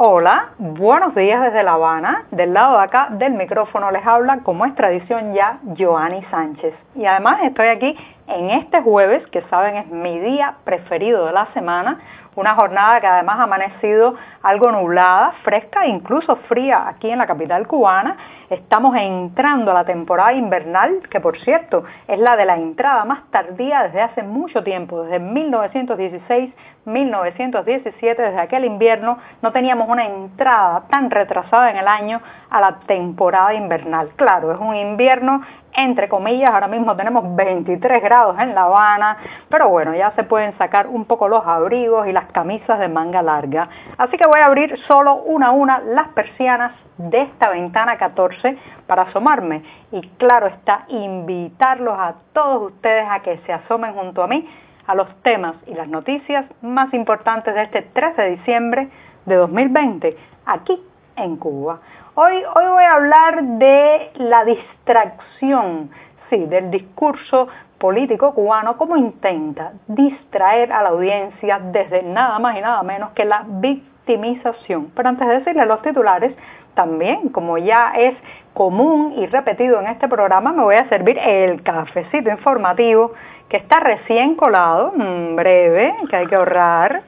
Hola, buenos días desde La Habana. Del lado de acá del micrófono les habla, como es tradición ya, Joanny Sánchez. Y además estoy aquí en este jueves, que saben es mi día preferido de la semana, una jornada que además ha amanecido algo nublada, fresca e incluso fría aquí en la capital cubana. Estamos entrando a la temporada invernal, que por cierto es la de la entrada más tardía desde hace mucho tiempo, desde 1916 1917, desde aquel invierno, no teníamos una entrada tan retrasada en el año a la temporada invernal. Claro, es un invierno entre comillas, ahora mismo tenemos 23 grados en La Habana, pero bueno, ya se pueden sacar un poco los abrigos y las camisas de manga larga. Así que voy a abrir solo una a una las persianas de esta ventana 14 para asomarme y claro está, invitarlos a todos ustedes a que se asomen junto a mí a los temas y las noticias más importantes de este 13 de diciembre de 2020 aquí en Cuba. Hoy, hoy voy a hablar de la distracción, sí, del discurso político cubano, cómo intenta distraer a la audiencia desde nada más y nada menos que la victimización. Pero antes de decirle los titulares, también, como ya es común y repetido en este programa, me voy a servir el cafecito informativo que está recién colado, mm, breve, que hay que ahorrar,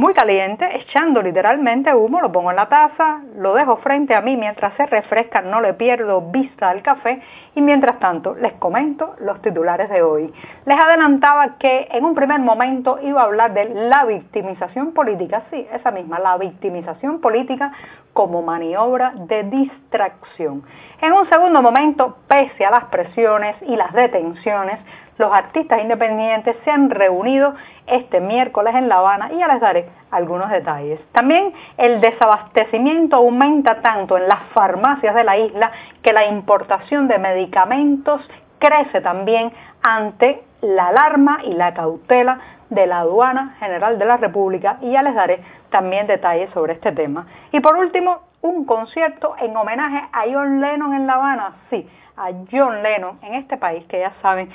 muy caliente, echando literalmente humo, lo pongo en la taza, lo dejo frente a mí mientras se refresca, no le pierdo vista al café y mientras tanto les comento los titulares de hoy. Les adelantaba que en un primer momento iba a hablar de la victimización política, sí, esa misma, la victimización política como maniobra de distracción. En un segundo momento, pese a las presiones y las detenciones, los artistas independientes se han reunido este miércoles en La Habana y ya les daré algunos detalles. También el desabastecimiento aumenta tanto en las farmacias de la isla que la importación de medicamentos crece también ante la alarma y la cautela de la aduana general de la República y ya les daré también detalles sobre este tema. Y por último, un concierto en homenaje a John Lennon en La Habana, sí, a John Lennon en este país que ya saben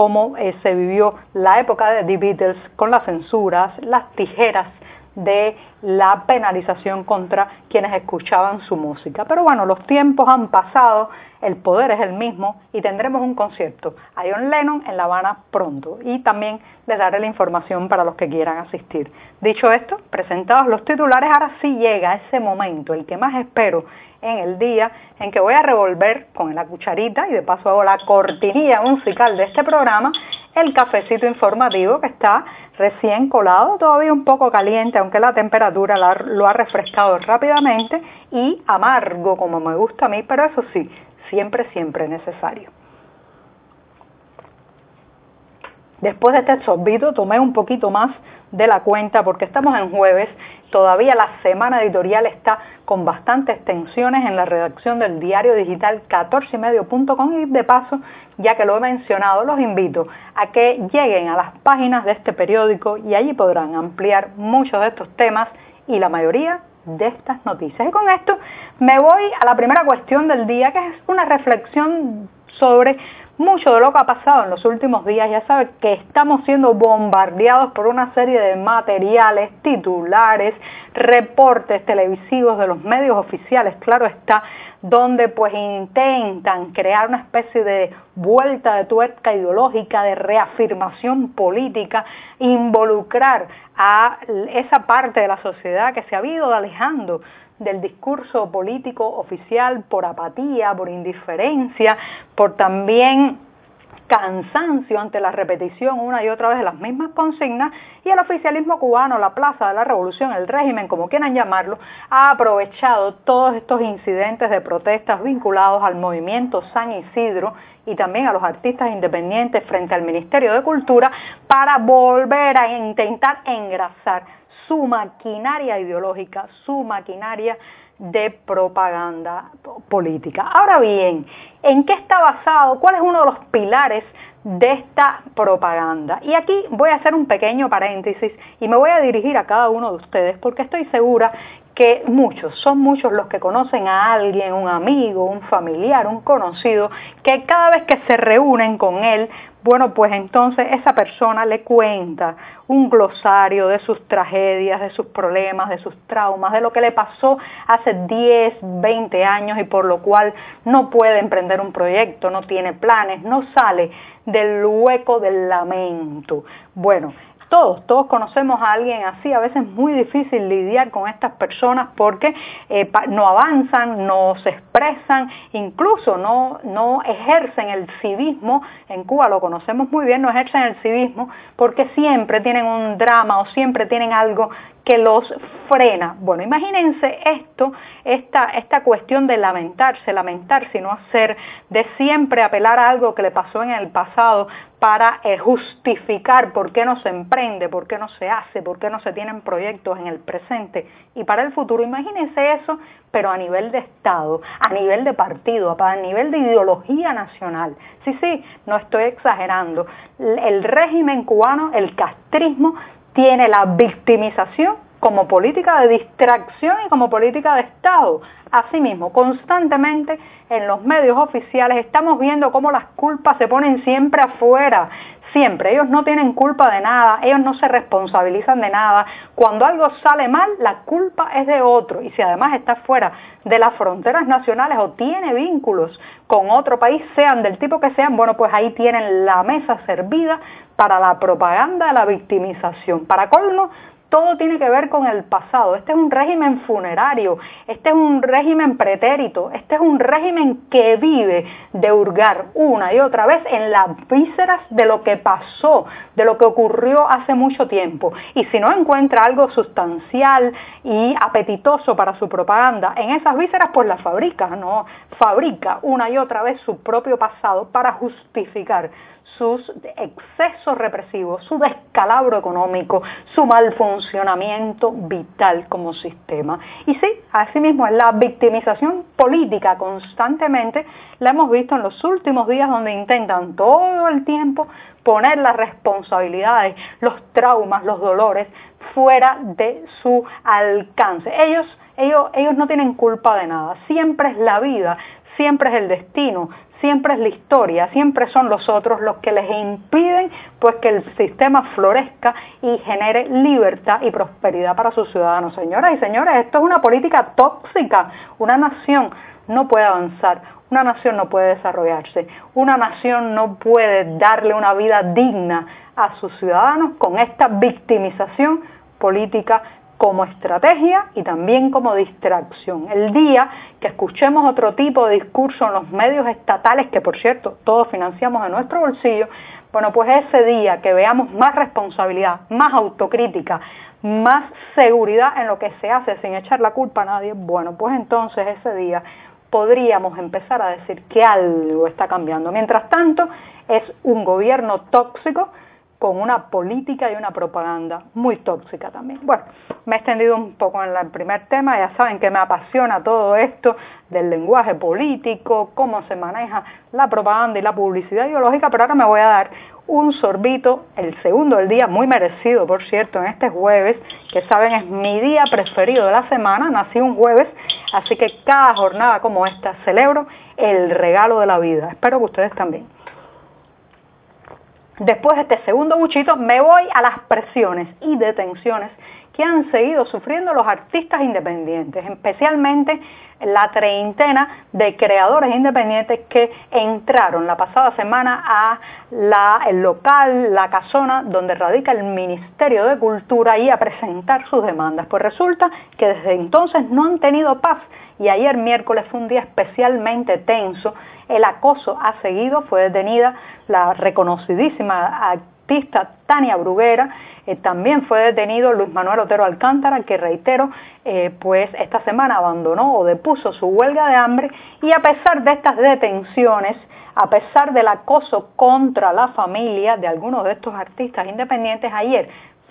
cómo eh, se vivió la época de The Beatles con las censuras, las tijeras de la penalización contra quienes escuchaban su música. Pero bueno, los tiempos han pasado, el poder es el mismo y tendremos un concierto a John Lennon en La Habana pronto y también les daré la información para los que quieran asistir. Dicho esto, presentados los titulares, ahora sí llega ese momento, el que más espero en el día en que voy a revolver con la cucharita y de paso hago la cortinilla musical de este programa el cafecito informativo que está recién colado, todavía un poco caliente, aunque la temperatura lo ha refrescado rápidamente y amargo como me gusta a mí, pero eso sí, siempre, siempre necesario. Después de este sorbito tomé un poquito más de la cuenta porque estamos en jueves, todavía la semana editorial está con bastantes tensiones en la redacción del diario digital 14medio.com y de paso, ya que lo he mencionado, los invito a que lleguen a las páginas de este periódico y allí podrán ampliar muchos de estos temas y la mayoría de estas noticias. Y con esto me voy a la primera cuestión del día, que es una reflexión sobre mucho de lo que ha pasado en los últimos días. Ya sabe que estamos siendo bombardeados por una serie de materiales, titulares, reportes televisivos de los medios oficiales, claro está, donde pues intentan crear una especie de vuelta de tuerca ideológica, de reafirmación política, involucrar a esa parte de la sociedad que se ha ido alejando del discurso político oficial por apatía, por indiferencia, por también cansancio ante la repetición una y otra vez de las mismas consignas y el oficialismo cubano, la Plaza de la Revolución, el régimen, como quieran llamarlo, ha aprovechado todos estos incidentes de protestas vinculados al movimiento San Isidro y también a los artistas independientes frente al Ministerio de Cultura para volver a intentar engrasar su maquinaria ideológica, su maquinaria de propaganda política. Ahora bien, ¿en qué está basado? ¿Cuál es uno de los pilares de esta propaganda? Y aquí voy a hacer un pequeño paréntesis y me voy a dirigir a cada uno de ustedes porque estoy segura que muchos, son muchos los que conocen a alguien, un amigo, un familiar, un conocido, que cada vez que se reúnen con él, bueno, pues entonces esa persona le cuenta un glosario de sus tragedias, de sus problemas, de sus traumas, de lo que le pasó hace 10, 20 años y por lo cual no puede emprender un proyecto, no tiene planes, no sale del hueco del lamento. Bueno, todos, todos conocemos a alguien así, a veces es muy difícil lidiar con estas personas porque eh, no avanzan, no se expresan, incluso no, no ejercen el civismo, en Cuba lo conocemos muy bien, no ejercen el civismo porque siempre tienen un drama o siempre tienen algo que los frena. Bueno, imagínense esto, esta, esta cuestión de lamentarse, lamentarse no hacer, de siempre apelar a algo que le pasó en el pasado para eh, justificar por qué no se emprende, por qué no se hace, por qué no se tienen proyectos en el presente y para el futuro. Imagínense eso, pero a nivel de Estado, a nivel de partido, a nivel de ideología nacional. Sí, sí, no estoy exagerando. El régimen cubano, el castrismo, tiene la victimización como política de distracción y como política de Estado. Asimismo, constantemente en los medios oficiales estamos viendo cómo las culpas se ponen siempre afuera, siempre. Ellos no tienen culpa de nada, ellos no se responsabilizan de nada. Cuando algo sale mal, la culpa es de otro. Y si además está fuera de las fronteras nacionales o tiene vínculos con otro país, sean del tipo que sean, bueno, pues ahí tienen la mesa servida para la propaganda de la victimización. Para colmo, todo tiene que ver con el pasado. Este es un régimen funerario, este es un régimen pretérito, este es un régimen que vive de hurgar una y otra vez en las vísceras de lo que pasó, de lo que ocurrió hace mucho tiempo. Y si no encuentra algo sustancial y apetitoso para su propaganda en esas vísceras, pues la fabrica, ¿no? Fabrica una y otra vez su propio pasado para justificar sus excesos represivos, su descalabro económico, su mal funcionamiento vital como sistema. Y sí, asimismo, la victimización política constantemente la hemos visto en los últimos días donde intentan todo el tiempo poner las responsabilidades, los traumas, los dolores fuera de su alcance. Ellos, ellos, ellos no tienen culpa de nada, siempre es la vida, siempre es el destino, siempre es la historia, siempre son los otros los que les impiden pues que el sistema florezca y genere libertad y prosperidad para sus ciudadanos. Señoras y señores, esto es una política tóxica. Una nación no puede avanzar, una nación no puede desarrollarse, una nación no puede darle una vida digna a sus ciudadanos con esta victimización política como estrategia y también como distracción. El día que escuchemos otro tipo de discurso en los medios estatales, que por cierto todos financiamos de nuestro bolsillo, bueno, pues ese día que veamos más responsabilidad, más autocrítica, más seguridad en lo que se hace sin echar la culpa a nadie, bueno, pues entonces ese día podríamos empezar a decir que algo está cambiando. Mientras tanto, es un gobierno tóxico con una política y una propaganda muy tóxica también. Bueno, me he extendido un poco en el primer tema, ya saben que me apasiona todo esto del lenguaje político, cómo se maneja la propaganda y la publicidad ideológica, pero ahora me voy a dar un sorbito, el segundo del día, muy merecido, por cierto, en este jueves, que saben es mi día preferido de la semana, nací un jueves, así que cada jornada como esta celebro el regalo de la vida. Espero que ustedes también. Después de este segundo buchito me voy a las presiones y detenciones que han seguido sufriendo los artistas independientes, especialmente la treintena de creadores independientes que entraron la pasada semana a la, el local, la casona donde radica el Ministerio de Cultura y a presentar sus demandas. Pues resulta que desde entonces no han tenido paz y ayer miércoles fue un día especialmente tenso. El acoso ha seguido, fue detenida la reconocidísima artista Tania Bruguera, eh, también fue detenido Luis Manuel Otero Alcántara, que reitero, eh, pues esta semana abandonó o depuso su huelga de hambre y a pesar de estas detenciones, a pesar del acoso contra la familia de algunos de estos artistas independientes, ayer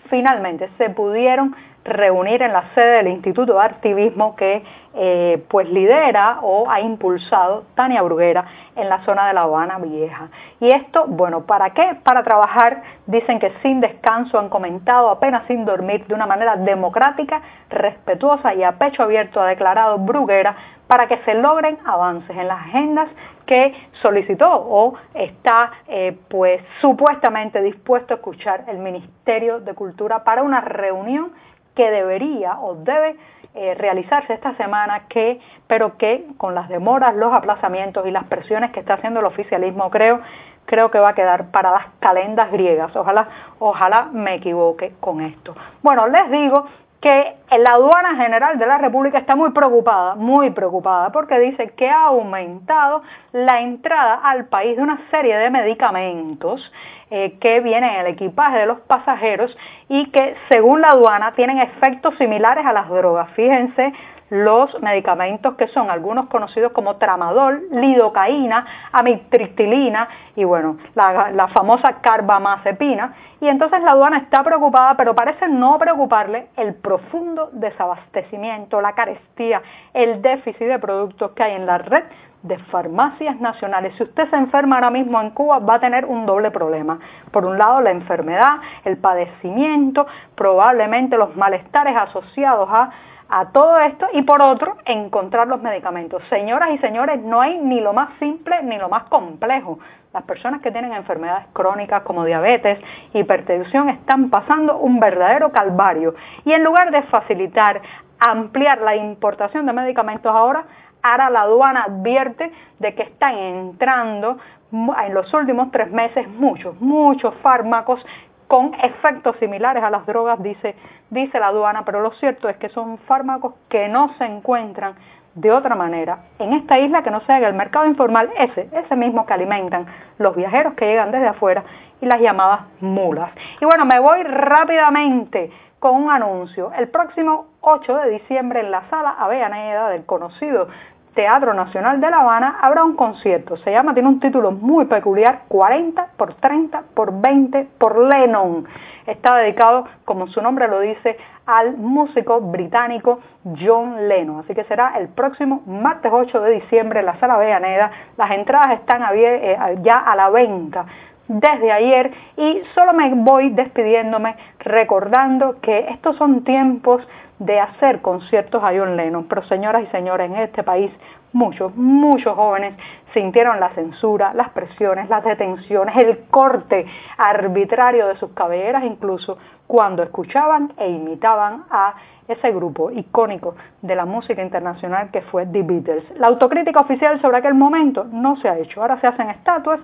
finalmente se pudieron reunir en la sede del Instituto de Activismo que eh, pues lidera o ha impulsado Tania Bruguera en la zona de La Habana Vieja. Y esto, bueno, ¿para qué? Para trabajar, dicen que sin descanso, han comentado apenas sin dormir, de una manera democrática, respetuosa y a pecho abierto, ha declarado Bruguera, para que se logren avances en las agendas que solicitó o está eh, pues supuestamente dispuesto a escuchar el Ministerio de Cultura para una reunión que debería o debe eh, realizarse esta semana, que, pero que con las demoras, los aplazamientos y las presiones que está haciendo el oficialismo, creo, creo que va a quedar para las calendas griegas. Ojalá, ojalá me equivoque con esto. Bueno, les digo que la aduana general de la República está muy preocupada, muy preocupada, porque dice que ha aumentado la entrada al país de una serie de medicamentos eh, que vienen en el equipaje de los pasajeros y que según la aduana tienen efectos similares a las drogas. Fíjense los medicamentos que son algunos conocidos como tramadol, lidocaína, amitriptilina y bueno, la, la, famosa carbamazepina. Y entonces la aduana está preocupada, pero parece no preocuparle el profundo desabastecimiento, la carestía, el déficit de productos que hay en la red de farmacias nacionales. Si usted se enferma ahora mismo en Cuba, va a tener un doble problema. Por un lado, la enfermedad, el padecimiento, probablemente los malestares asociados a a todo esto y por otro encontrar los medicamentos. Señoras y señores, no hay ni lo más simple ni lo más complejo. Las personas que tienen enfermedades crónicas como diabetes, hipertensión, están pasando un verdadero calvario. Y en lugar de facilitar, ampliar la importación de medicamentos ahora, ahora la aduana advierte de que están entrando en los últimos tres meses muchos, muchos fármacos con efectos similares a las drogas, dice, dice la aduana, pero lo cierto es que son fármacos que no se encuentran de otra manera en esta isla que no sea el mercado informal, ese, ese mismo que alimentan los viajeros que llegan desde afuera y las llamadas mulas. Y bueno, me voy rápidamente con un anuncio. El próximo 8 de diciembre en la sala Avellaneda del conocido Teatro Nacional de La Habana habrá un concierto. Se llama, tiene un título muy peculiar, 40 por 30 por 20 por Lennon. Está dedicado, como su nombre lo dice, al músico británico John Lennon. Así que será el próximo martes 8 de diciembre en la Sala Avellaneda. Las entradas están eh, ya a la venta desde ayer y solo me voy despidiéndome recordando que estos son tiempos de hacer conciertos a John Lennon, pero señoras y señores, en este país muchos, muchos jóvenes sintieron la censura, las presiones, las detenciones, el corte arbitrario de sus cabelleras, incluso cuando escuchaban e imitaban a ese grupo icónico de la música internacional que fue The Beatles. La autocrítica oficial sobre aquel momento no se ha hecho, ahora se hacen estatuas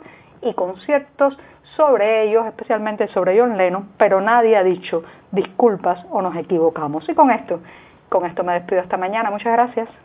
y conciertos sobre ellos, especialmente sobre John Lennon, pero nadie ha dicho disculpas o nos equivocamos. Y con esto, con esto me despido esta mañana. Muchas gracias.